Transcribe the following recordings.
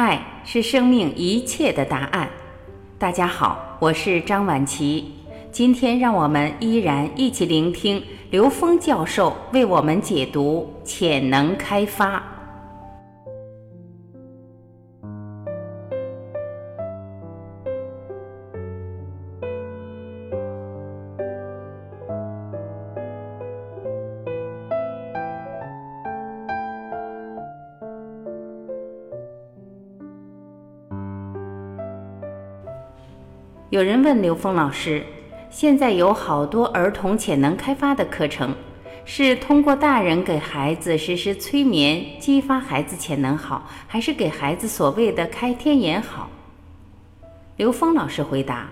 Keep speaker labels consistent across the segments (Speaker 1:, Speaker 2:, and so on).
Speaker 1: 爱是生命一切的答案。大家好，我是张晚琪。今天让我们依然一起聆听刘峰教授为我们解读潜能开发。有人问刘峰老师：“现在有好多儿童潜能开发的课程，是通过大人给孩子实施催眠，激发孩子潜能好，还是给孩子所谓的开天眼好？”刘峰老师回答：“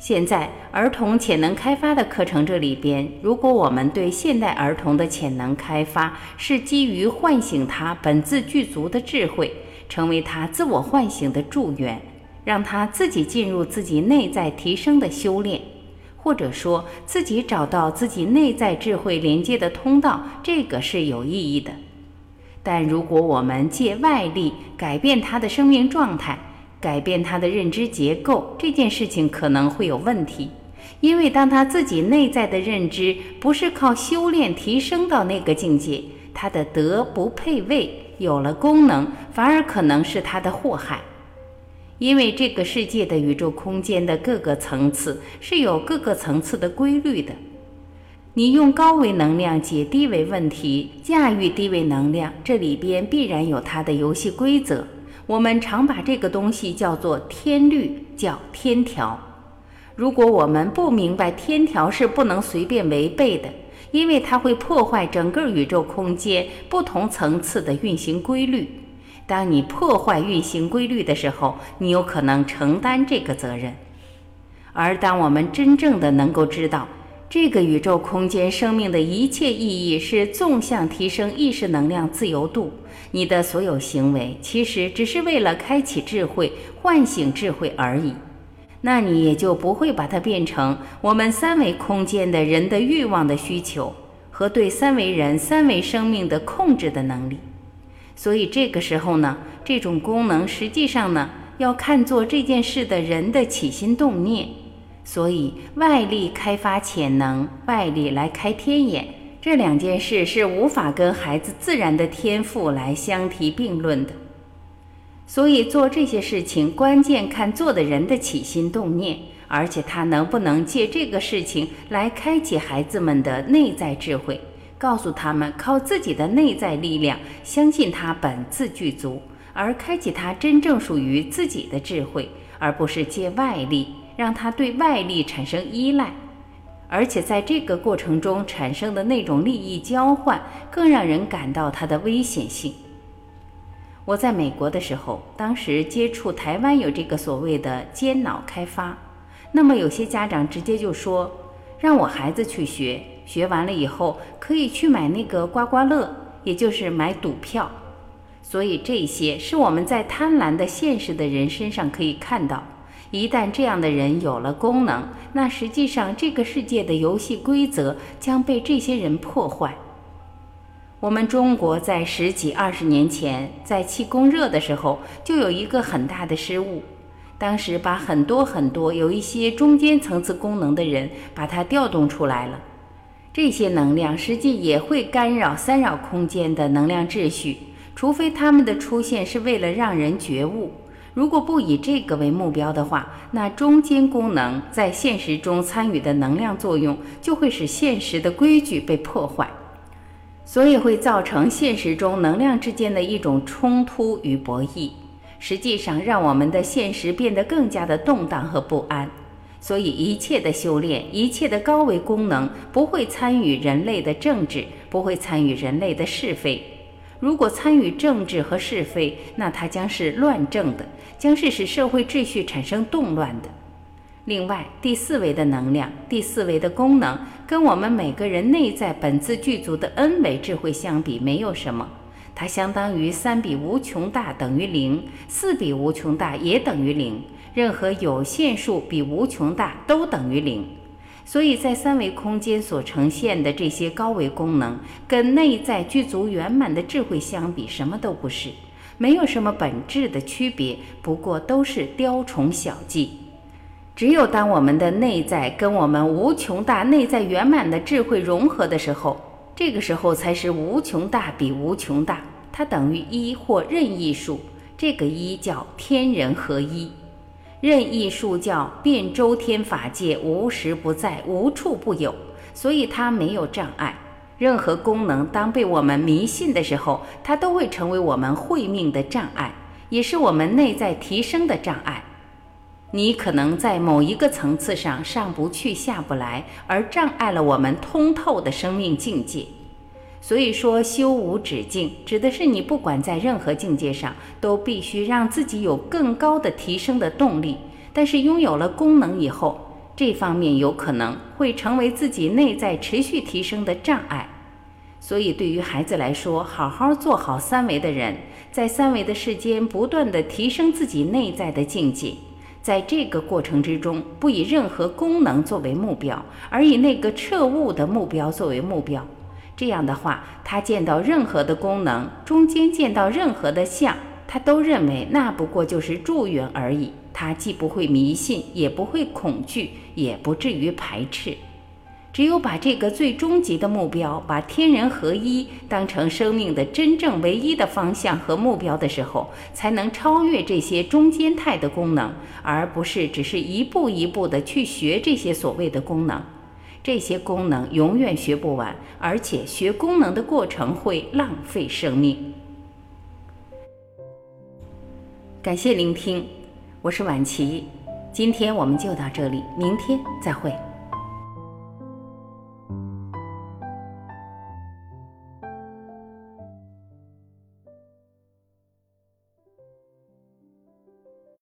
Speaker 1: 现在儿童潜能开发的课程这里边，如果我们对现代儿童的潜能开发是基于唤醒他本自具足的智慧，成为他自我唤醒的助缘。”让他自己进入自己内在提升的修炼，或者说自己找到自己内在智慧连接的通道，这个是有意义的。但如果我们借外力改变他的生命状态，改变他的认知结构，这件事情可能会有问题。因为当他自己内在的认知不是靠修炼提升到那个境界，他的德不配位，有了功能，反而可能是他的祸害。因为这个世界的宇宙空间的各个层次是有各个层次的规律的，你用高维能量解低维问题，驾驭低维能量，这里边必然有它的游戏规则。我们常把这个东西叫做天律，叫天条。如果我们不明白天条是不能随便违背的，因为它会破坏整个宇宙空间不同层次的运行规律。当你破坏运行规律的时候，你有可能承担这个责任。而当我们真正的能够知道，这个宇宙空间生命的一切意义是纵向提升意识能量自由度，你的所有行为其实只是为了开启智慧、唤醒智慧而已。那你也就不会把它变成我们三维空间的人的欲望的需求和对三维人、三维生命的控制的能力。所以这个时候呢，这种功能实际上呢，要看作这件事的人的起心动念。所以外力开发潜能，外力来开天眼，这两件事是无法跟孩子自然的天赋来相提并论的。所以做这些事情，关键看做的人的起心动念，而且他能不能借这个事情来开启孩子们的内在智慧。告诉他们，靠自己的内在力量，相信他本自具足，而开启他真正属于自己的智慧，而不是借外力，让他对外力产生依赖，而且在这个过程中产生的那种利益交换，更让人感到它的危险性。我在美国的时候，当时接触台湾有这个所谓的尖脑开发，那么有些家长直接就说，让我孩子去学。学完了以后，可以去买那个刮刮乐，也就是买赌票。所以这些是我们在贪婪的现实的人身上可以看到。一旦这样的人有了功能，那实际上这个世界的游戏规则将被这些人破坏。我们中国在十几二十年前在气功热的时候，就有一个很大的失误，当时把很多很多有一些中间层次功能的人，把它调动出来了。这些能量实际也会干扰三扰空间的能量秩序，除非它们的出现是为了让人觉悟。如果不以这个为目标的话，那中间功能在现实中参与的能量作用就会使现实的规矩被破坏，所以会造成现实中能量之间的一种冲突与博弈，实际上让我们的现实变得更加的动荡和不安。所以，一切的修炼，一切的高维功能，不会参与人类的政治，不会参与人类的是非。如果参与政治和是非，那它将是乱政的，将是使社会秩序产生动乱的。另外，第四维的能量，第四维的功能，跟我们每个人内在本自具足的 N 维智慧相比，没有什么。它相当于三比无穷大等于零，四比无穷大也等于零。任何有限数比无穷大都等于零，所以在三维空间所呈现的这些高维功能，跟内在具足圆满的智慧相比，什么都不是。没有什么本质的区别，不过都是雕虫小技。只有当我们的内在跟我们无穷大内在圆满的智慧融合的时候，这个时候才是无穷大比无穷大，它等于一或任意数。这个一叫天人合一，任意数叫遍周天法界，无时不在，无处不有，所以它没有障碍。任何功能当被我们迷信的时候，它都会成为我们慧命的障碍，也是我们内在提升的障碍。你可能在某一个层次上上不去下不来，而障碍了我们通透的生命境界。所以说，修无止境，指的是你不管在任何境界上，都必须让自己有更高的提升的动力。但是拥有了功能以后，这方面有可能会成为自己内在持续提升的障碍。所以，对于孩子来说，好好做好三维的人，在三维的世间不断的提升自己内在的境界，在这个过程之中，不以任何功能作为目标，而以那个彻悟的目标作为目标。这样的话，他见到任何的功能，中间见到任何的相，他都认为那不过就是助缘而已。他既不会迷信，也不会恐惧，也不至于排斥。只有把这个最终极的目标，把天人合一当成生命的真正唯一的方向和目标的时候，才能超越这些中间态的功能，而不是只是一步一步的去学这些所谓的功能。这些功能永远学不完，而且学功能的过程会浪费生命。感谢聆听，我是婉琪，今天我们就到这里，明天再会。